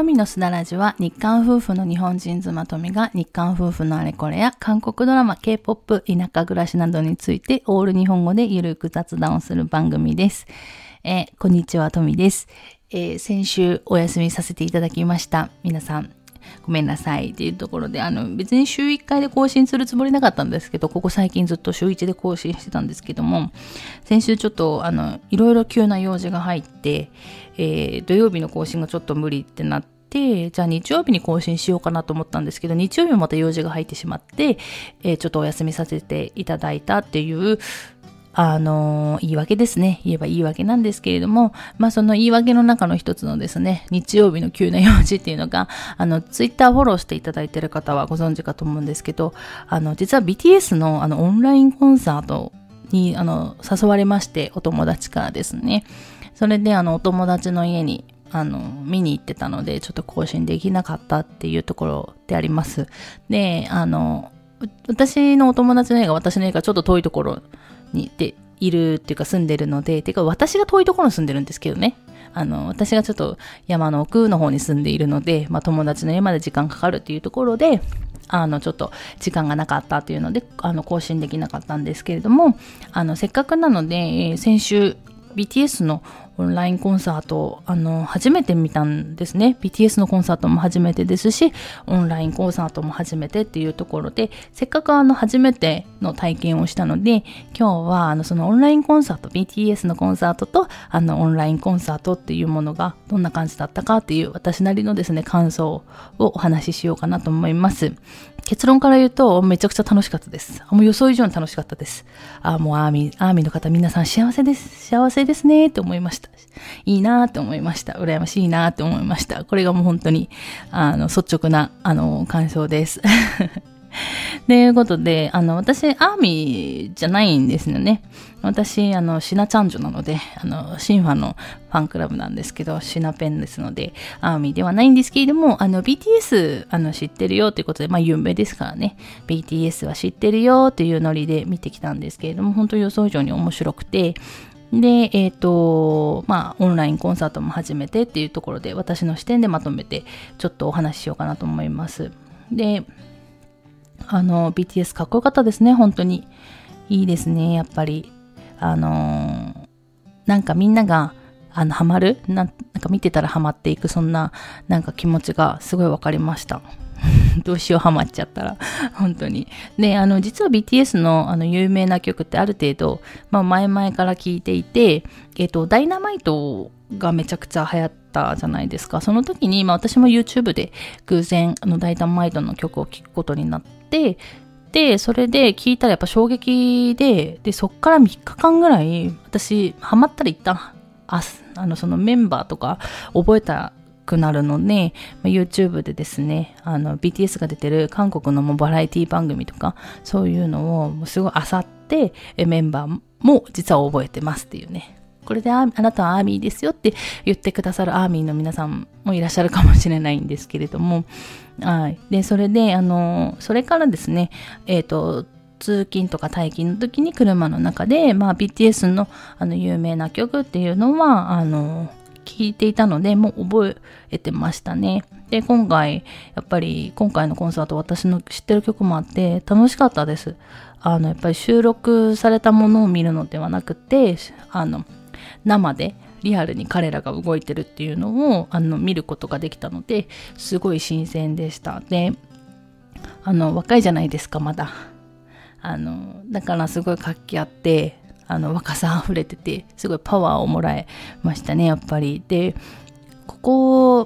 富のすだらじは日韓夫婦の日本人妻富が日韓夫婦のあれこれや韓国ドラマ、K-POP、田舎暮らしなどについてオール日本語でゆるく雑談をする番組です。えー、こんにちは、富です、えー、先週お休みさせていただきました。皆さん、ごめんなさいっていうところで、あの、別に週1回で更新するつもりなかったんですけど、ここ最近ずっと週1で更新してたんですけども、先週ちょっと、あの、いろいろ急な用事が入って、えー、土曜日の更新がちょっと無理ってなって、じゃあ日曜日に更新しようかなと思ったんですけど、日曜日もまた用事が入ってしまって、えー、ちょっとお休みさせていただいたっていうあの、言い訳ですね。言えば言い訳なんですけれども、まあその言い訳の中の一つのですね、日曜日の急な用事っていうのが、あの、ツイッターフォローしていただいている方はご存知かと思うんですけど、あの、実は BTS のあの、オンラインコンサートに、あの、誘われまして、お友達からですね。それで、あの、お友達の家に、あの、見に行ってたので、ちょっと更新できなかったっていうところであります。で、あの、私のお友達の家が私の家がちょっと遠いところにでいるっていうか住んでるので、てか私が遠いところに住んでるんですけどね。あの、私がちょっと山の奥の方に住んでいるので、まあ友達の家まで時間かかるっていうところで、あの、ちょっと時間がなかったっていうので、あの、更新できなかったんですけれども、あの、せっかくなので、先週、BTS のオンラインコンサート、あの、初めて見たんですね。BTS のコンサートも初めてですし、オンラインコンサートも初めてっていうところで、せっかくあの、初めての体験をしたので、今日はあの、そのオンラインコンサート、BTS のコンサートと、あの、オンラインコンサートっていうものがどんな感じだったかっていう私なりのですね、感想をお話ししようかなと思います。結論から言うと、めちゃくちゃ楽しかったです。もう予想以上に楽しかったです。あ、もうアーミー、アーミーの方皆さん幸せです。幸せですねって思いました。いいなって思いました。羨ましいなって思いました。これがもう本当に、あの、率直な、あの、感想です。ということで、あの、私、アーミーじゃないんですよね。私、あの、シナチャンジョなので、あの、シンファのファンクラブなんですけど、シナペンですので、アーミーではないんですけれども、あの、BTS、あの、知ってるよということで、まあ、有名ですからね、BTS は知ってるよっていうノリで見てきたんですけれども、本当予想以上に面白くて、で、えっ、ー、と、まあ、オンラインコンサートも始めてっていうところで、私の視点でまとめて、ちょっとお話ししようかなと思います。で、あの、BTS かっこよかったですね、本当に。いいですね、やっぱり。あのなんかみんなが、あの、ハマる？なんか見てたらハマっていく、そんな、なんか気持ちがすごいわかりました。どうしようハマっちゃったら。本当に。で、あの、実は BTS のあの有名な曲ってある程度、まあ前々から聴いていて、えっ、と、ダイナマイトがめちゃくちゃ流行ったじゃないですか。その時に、まあ私も YouTube で偶然、あの、ダイナマイトの曲を聴くことになって、で、それで聞いたらやっぱ衝撃で、で、そっから3日間ぐらい、私、ハマったら一旦、あ、あの、そのメンバーとか覚えたくなるので、YouTube でですね、あの、BTS が出てる韓国のもバラエティ番組とか、そういうのをすごい漁って、メンバーも実は覚えてますっていうね。これであなたはアーミーですよって言ってくださるアーミーの皆さんもいらっしゃるかもしれないんですけれども、はい。で、それで、あの、それからですね、えっ、ー、と、通勤とか退勤の時に車の中で、まあ、BTS のあの有名な曲っていうのは、あの、聞いていたので、もう覚えてましたね。で、今回、やっぱり今回のコンサート私の知ってる曲もあって楽しかったです。あの、やっぱり収録されたものを見るのではなくて、あの、生でリアルに彼らが動いてるっていうのをあの見ることができたのですごい新鮮でした。で、あの、若いじゃないですか、まだ。あの、だからすごい活気あって、あの、若さ溢れてて、すごいパワーをもらえましたね、やっぱり。で、こ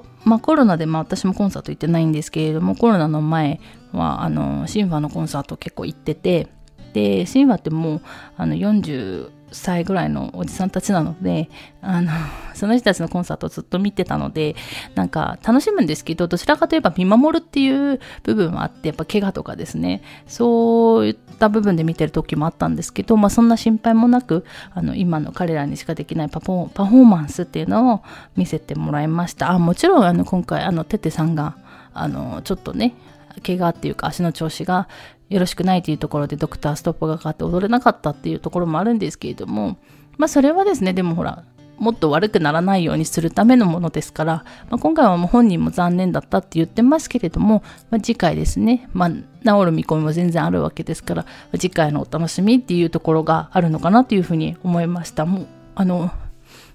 こ、まあコロナで、まあ私もコンサート行ってないんですけれども、コロナの前は、あの、シンファのコンサート結構行ってて、で、シンファってもう、あの、40、歳ぐらいのおじさんたちなので、あの、その人たちのコンサートをずっと見てたので、なんか楽しむんですけど、どちらかといえば見守るっていう部分はあって、やっぱ怪我とかですね、そういった部分で見てる時もあったんですけど、まあそんな心配もなく、あの、今の彼らにしかできないパフォーマンスっていうのを見せてもらいました。あ、もちろんあの、今回あの、テテさんが、あの、ちょっとね、怪我っていうか足の調子がよろしくないというところでドクターストップがかかって踊れなかったっていうところもあるんですけれども、まあそれはですね、でもほら、もっと悪くならないようにするためのものですから、まあ、今回はもう本人も残念だったって言ってますけれども、まあ、次回ですね、まあ、治る見込みも全然あるわけですから、次回のお楽しみっていうところがあるのかなというふうに思いました。もう、あの、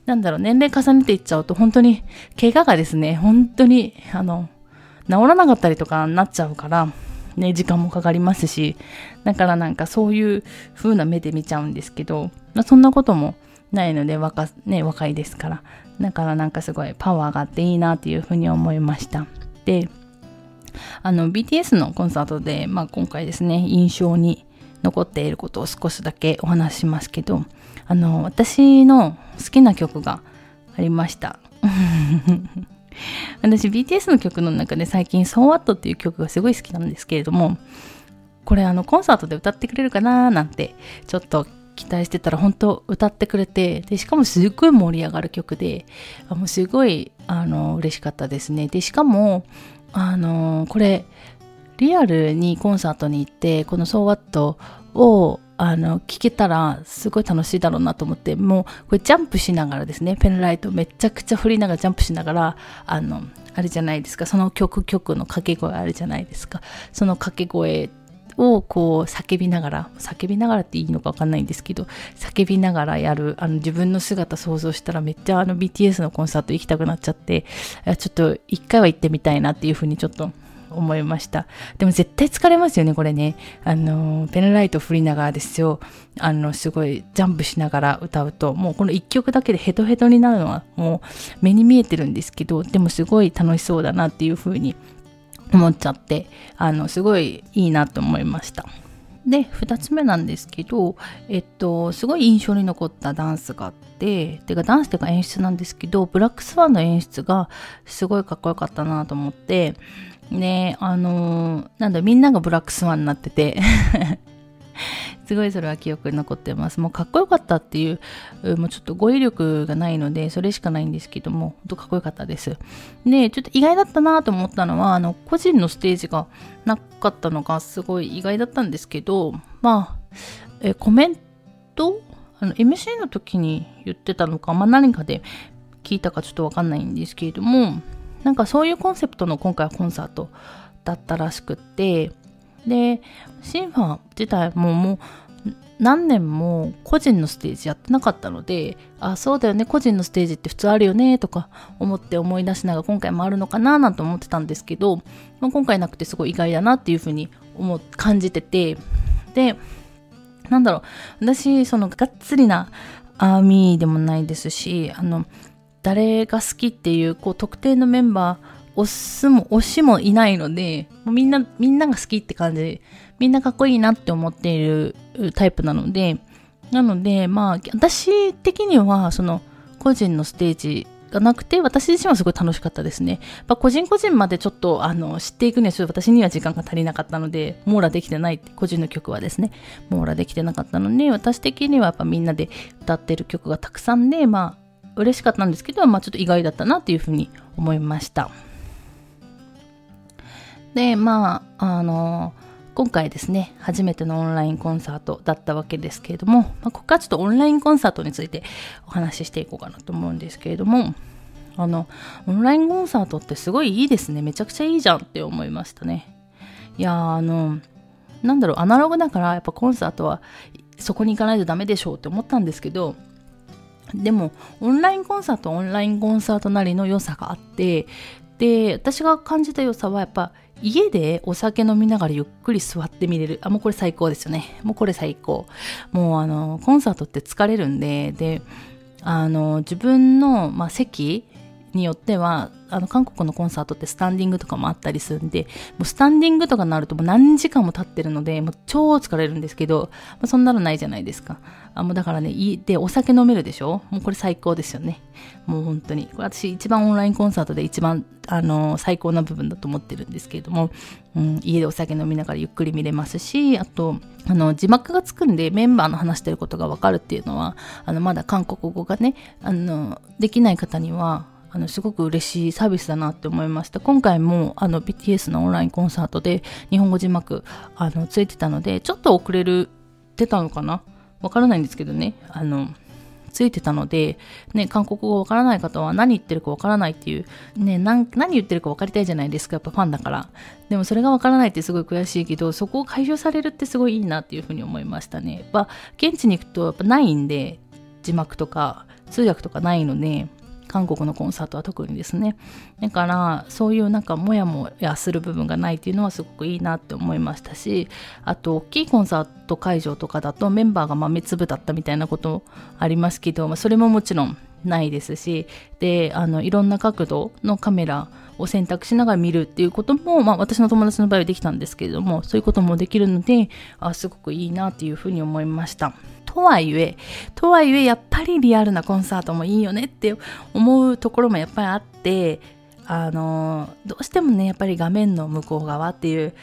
なんだろう、年齢重ねていっちゃうと本当に、怪我がですね、本当に、あの、治らなかったりとかになっちゃうから、ね、時間もかかりますし、だからなんかそういう風な目で見ちゃうんですけど、まあ、そんなこともないので若,、ね、若いですからだからなんかすごいパワーがあっていいなっていうふうに思いました。であの BTS のコンサートで、まあ、今回ですね印象に残っていることを少しだけお話ししますけどあの私の好きな曲がありました。私 BTS の曲の中で最近 So What っていう曲がすごい好きなんですけれどもこれあのコンサートで歌ってくれるかななんてちょっと期待してたら本当歌ってくれてでしかもすっごい盛り上がる曲であもうすごいあの嬉しかったですね。でしかもあのこれリアルにコンサートに行ってこの「So What」をあの聞けたらすごい楽しいだろうなと思ってもうこれジャンプしながらですねペンライトめちゃくちゃ振りながらジャンプしながらあのあれじゃないですか。その曲曲の掛け声あるじゃないですか。その掛け声をこう叫びながら叫びながらっていいのか分かんないんですけど叫びながらやるあの自分の姿想像したらめっちゃあの BTS のコンサート行きたくなっちゃってちょっと一回は行ってみたいなっていうふうにちょっと思いました。でも絶対疲れますよね、これね。あの、ペンライト振りながらですよ。あの、すごいジャンプしながら歌うと、もうこの一曲だけでヘトヘトになるのはもう目に見えてるんですけど、でもすごい楽しそうだなっていうふうに思っちゃって、あの、すごいいいなと思いました。で、2つ目なんですけど、えっと、すごい印象に残ったダンスがあって、てかダンスっていうか演出なんですけど、ブラックスワンの演出がすごいかっこよかったなと思って、ね、あのー、なんだ、みんながブラックスワンになってて すごいそれは記憶に残ってます。もうかっこよかったっていう、もうちょっと語彙力がないので、それしかないんですけども、ほんとかっこよかったです。で、ちょっと意外だったなと思ったのは、あの、個人のステージがなかったのがすごい意外だったんですけど、まあ、えコメント？あの、MC の時に言ってたのか、まあ何かで聞いたかちょっとわかんないんですけれども、なんかそういうコンセプトの今回はコンサートだったらしくって、で、シンファ自体ももう何年も個人のステージやってなかったので、あ、そうだよね、個人のステージって普通あるよね、とか思って思い出しながら今回もあるのかな、なんて思ってたんですけど、まあ、今回なくてすごい意外だなっていうふうに思、感じてて、で、なんだろう、私、そのがっつりなアーミーでもないですし、あの、誰が好きっていう、こう、特定のメンバー、推すも、推しもいないので、もうみんな、みんなが好きって感じ、みんなかっこいいなって思っているタイプなので、なので、まあ、私的には、その、個人のステージがなくて、私自身はすごい楽しかったですね。まあ、個人個人までちょっと、あの、知っていくにはちょっと私には時間が足りなかったので、網羅できてない、個人の曲はですね、網羅できてなかったので、私的にはやっぱみんなで歌ってる曲がたくさんで、まあ、嬉しかったんですけど、まあ、ちょっと意外だったなっていうふうに思いました。で、まあ、あの、今回ですね、初めてのオンラインコンサートだったわけですけれども、まあ、ここからちょっとオンラインコンサートについてお話ししていこうかなと思うんですけれども、あの、オンラインコンサートってすごいいいですね。めちゃくちゃいいじゃんって思いましたね。いやあの、なんだろう、アナログだからやっぱコンサートはそこに行かないとダメでしょうって思ったんですけど、でも、オンラインコンサートオンラインコンサートなりの良さがあって、で、私が感じた良さはやっぱ家でお酒飲みながらゆっくり座って見れる。あ、もうこれ最高ですよね。もうこれ最高。もうあの、コンサートって疲れるんで、で、あの、自分の、まあ、席によっては、あの、韓国のコンサートってスタンディングとかもあったりするんで、もうスタンディングとかになるともう何時間も経ってるので、もう超疲れるんですけど、まあ、そんなのないじゃないですか。あ、もうだからね、いい、で、お酒飲めるでしょ？もうこれ最高ですよね。もう本当に。これ私一番オンラインコンサートで一番、あの、最高な部分だと思ってるんですけれども、うん、家でお酒飲みながらゆっくり見れますし、あと、あの、字幕がつくんでメンバーの話してることがわかるっていうのは、あの、まだ韓国語がね、あの、できない方には、あの、すごく嬉しいサービスだなって思いました。今回も、あの、BTS のオンラインコンサートで日本語字幕、あの、ついてたので、ちょっと遅れる、出たのかな？わからないんですけどね。あの、ついてたので、ね、韓国語わからない方は何言ってるかわからないっていう、ね、何言ってるか分かりたいじゃないですか、やっぱファンだから。でもそれがわからないってすごい悔しいけど、そこを解消されるってすごいいいなっていうふうに思いましたね。やっぱ現地に行くとやっぱないんで、字幕とか通訳とかないので、韓国のコンサートは特にですねだからそういうなんかモヤモヤする部分がないっていうのはすごくいいなって思いましたしあと大きいコンサート会場とかだとメンバーが豆粒だったみたいなことありますけど、まあ、それももちろんないですしであのいろんな角度のカメラを選択しながら見るっていうことも、まあ、私の友達の場合はできたんですけれどもそういうこともできるのであすごくいいなっていうふうに思いました。とはいえ、とはいえ、やっぱりリアルなコンサートもいいよねって思うところもやっぱりあって、あのどうしてもねやっぱり画面の向こう側っていう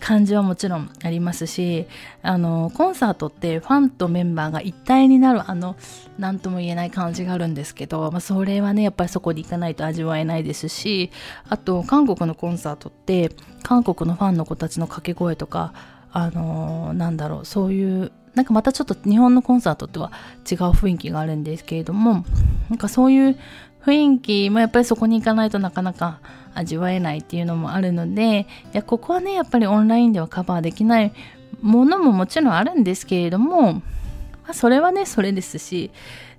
感じはもちろんありますしあのコンサートってファンとメンバーが一体になるあの何とも言えない感じがあるんですけど、まあ、それはねやっぱりそこに行かないと味わえないですしあと韓国のコンサートって韓国のファンの子たちの掛け声とかあのなんだろうそういうなんかまたちょっと日本のコンサートとは違う雰囲気があるんですけれども、なんかそういう雰囲気もやっぱりそこに行かないとなかなか味わえないっていうのもあるので、いや、ここはね、やっぱりオンラインではカバーできないものももちろんあるんですけれども、まあ、それはね、それですし、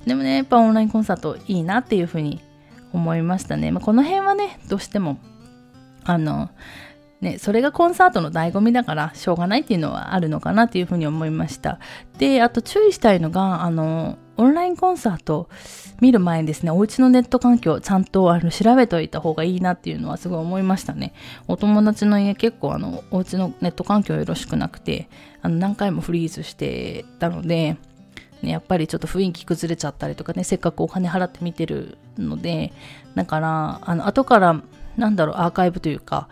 でもね、やっぱオンラインコンサートいいなっていうふうに思いましたね。まあ、この辺はね、どうしても、あの、ね、それがコンサートの醍醐味だからしょうがないっていうのはあるのかなっていうふうに思いました。で、あと注意したいのが、あの、オンラインコンサート見る前にですね、お家のネット環境ちゃんとあの調べておいた方がいいなっていうのはすごい思いましたね。お友達の家結構あの、お家のネット環境よろしくなくて、あの、何回もフリーズしてたので、ね、やっぱりちょっと雰囲気崩れちゃったりとかね、せっかくお金払って見てるので、だから、あの、後から、なんだろう、アーカイブというか、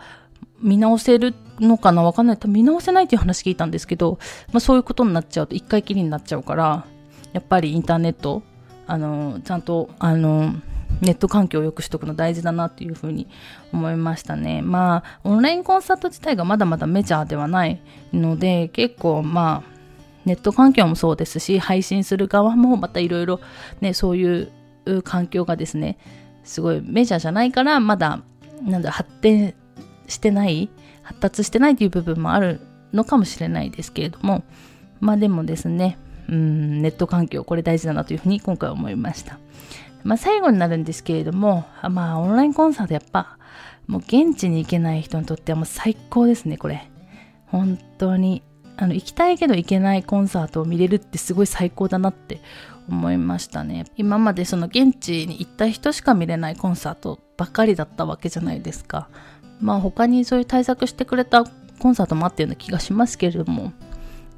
見直せるのかなわかんない。見直せないっていう話聞いたんですけど、まあ、そういうことになっちゃうと一回きりになっちゃうから、やっぱりインターネット、あの、ちゃんと、あの、ネット環境を良くしとくの大事だなっていうふうに思いましたね。まあ、オンラインコンサート自体がまだまだメジャーではないので、結構まあ、ネット環境もそうですし、配信する側もまたいろいろね、そういう環境がですね、すごいメジャーじゃないから、まだ、なんだ、発展してない発達してないという部分もあるのかもしれないですけれどもまあでもですねうんネット環境これ大事だなというふうに今回思いました、まあ、最後になるんですけれどもまあオンラインコンサートやっぱもう現地に行けない人にとってはもう最高ですねこれ。本当にあの行きたいけど行けないコンサートを見れるってすごい最高だなって思いましたね。今までその現地に行った人しか見れないコンサートばっかりだったわけじゃないですか。まあ他にそういう対策してくれたコンサートもあったような気がしますけれども、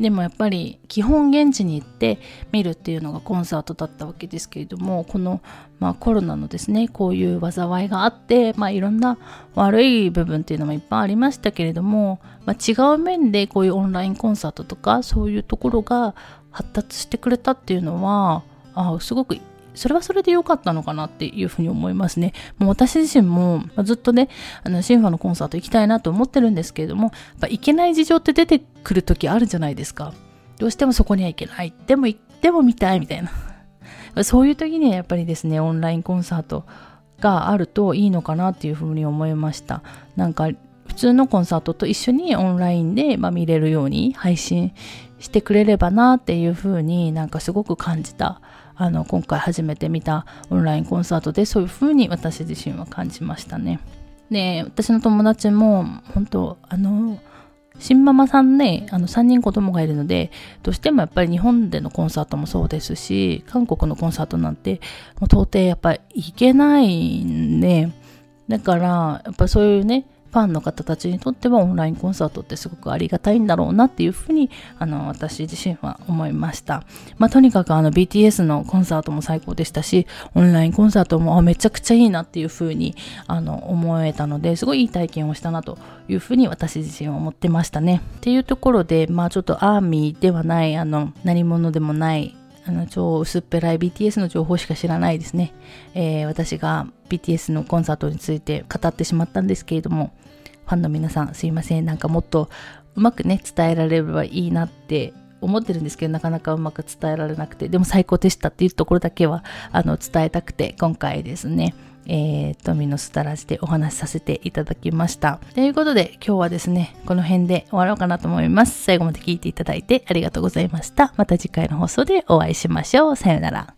でもやっぱり基本現地に行って見るっていうのがコンサートだったわけですけれども、この、まあ、コロナのですね、こういう災いがあって、まあ、いろんな悪い部分っていうのもいっぱいありましたけれども、まあ、違う面でこういうオンラインコンサートとかそういうところが発達してくれたっていうのは、あすごくそれはそれで良かったのかなっていうふうに思いますね。もう私自身もずっとね、あの、シンファのコンサート行きたいなと思ってるんですけれども、やっぱ行けない事情って出てくる時あるじゃないですか。どうしてもそこには行けない。でも行っても見たいみたいな。そういう時にはやっぱりですね、オンラインコンサートがあるといいのかなっていうふうに思いました。なんか、普通のコンサートと一緒にオンラインで、まあ、見れるように配信してくれればなっていうふうになんかすごく感じたあの今回初めて見たオンラインコンサートでそういう風に私自身は感じましたね。で、私の友達も本当あの新ママさんね、あの3人子供がいるので、どうしてもやっぱり日本でのコンサートもそうですし、韓国のコンサートなんて、もう到底やっぱり行けないんで、だから、やっぱそういうね、ファンの方たちにとってはオンラインコンサートってすごくありがたいんだろうなっていうふうにあの私自身は思いました。まあ、とにかくあの BTS のコンサートも最高でしたし、オンラインコンサートもめちゃくちゃいいなっていうふうにあの思えたので、すごいいい体験をしたなというふうに私自身は思ってましたね。っていうところで、まあちょっとアーミーではない、あの何者でもないあの超薄っぺらい BTS の情報しか知らないですね、えー、私が BTS のコンサートについて語ってしまったんですけれどもファンの皆さんすいません。なんかもっとうまくね伝えられればいいなって思ってるんですけどなかなかうまく伝えられなくてでも最高でしたっていうところだけはあの伝えたくて今回ですねえー、トミのスタラジでお話しさせていただきました。ということで今日はですね、この辺で終わろうかなと思います。最後まで聞いていただいてありがとうございました。また次回の放送でお会いしましょう。さよなら。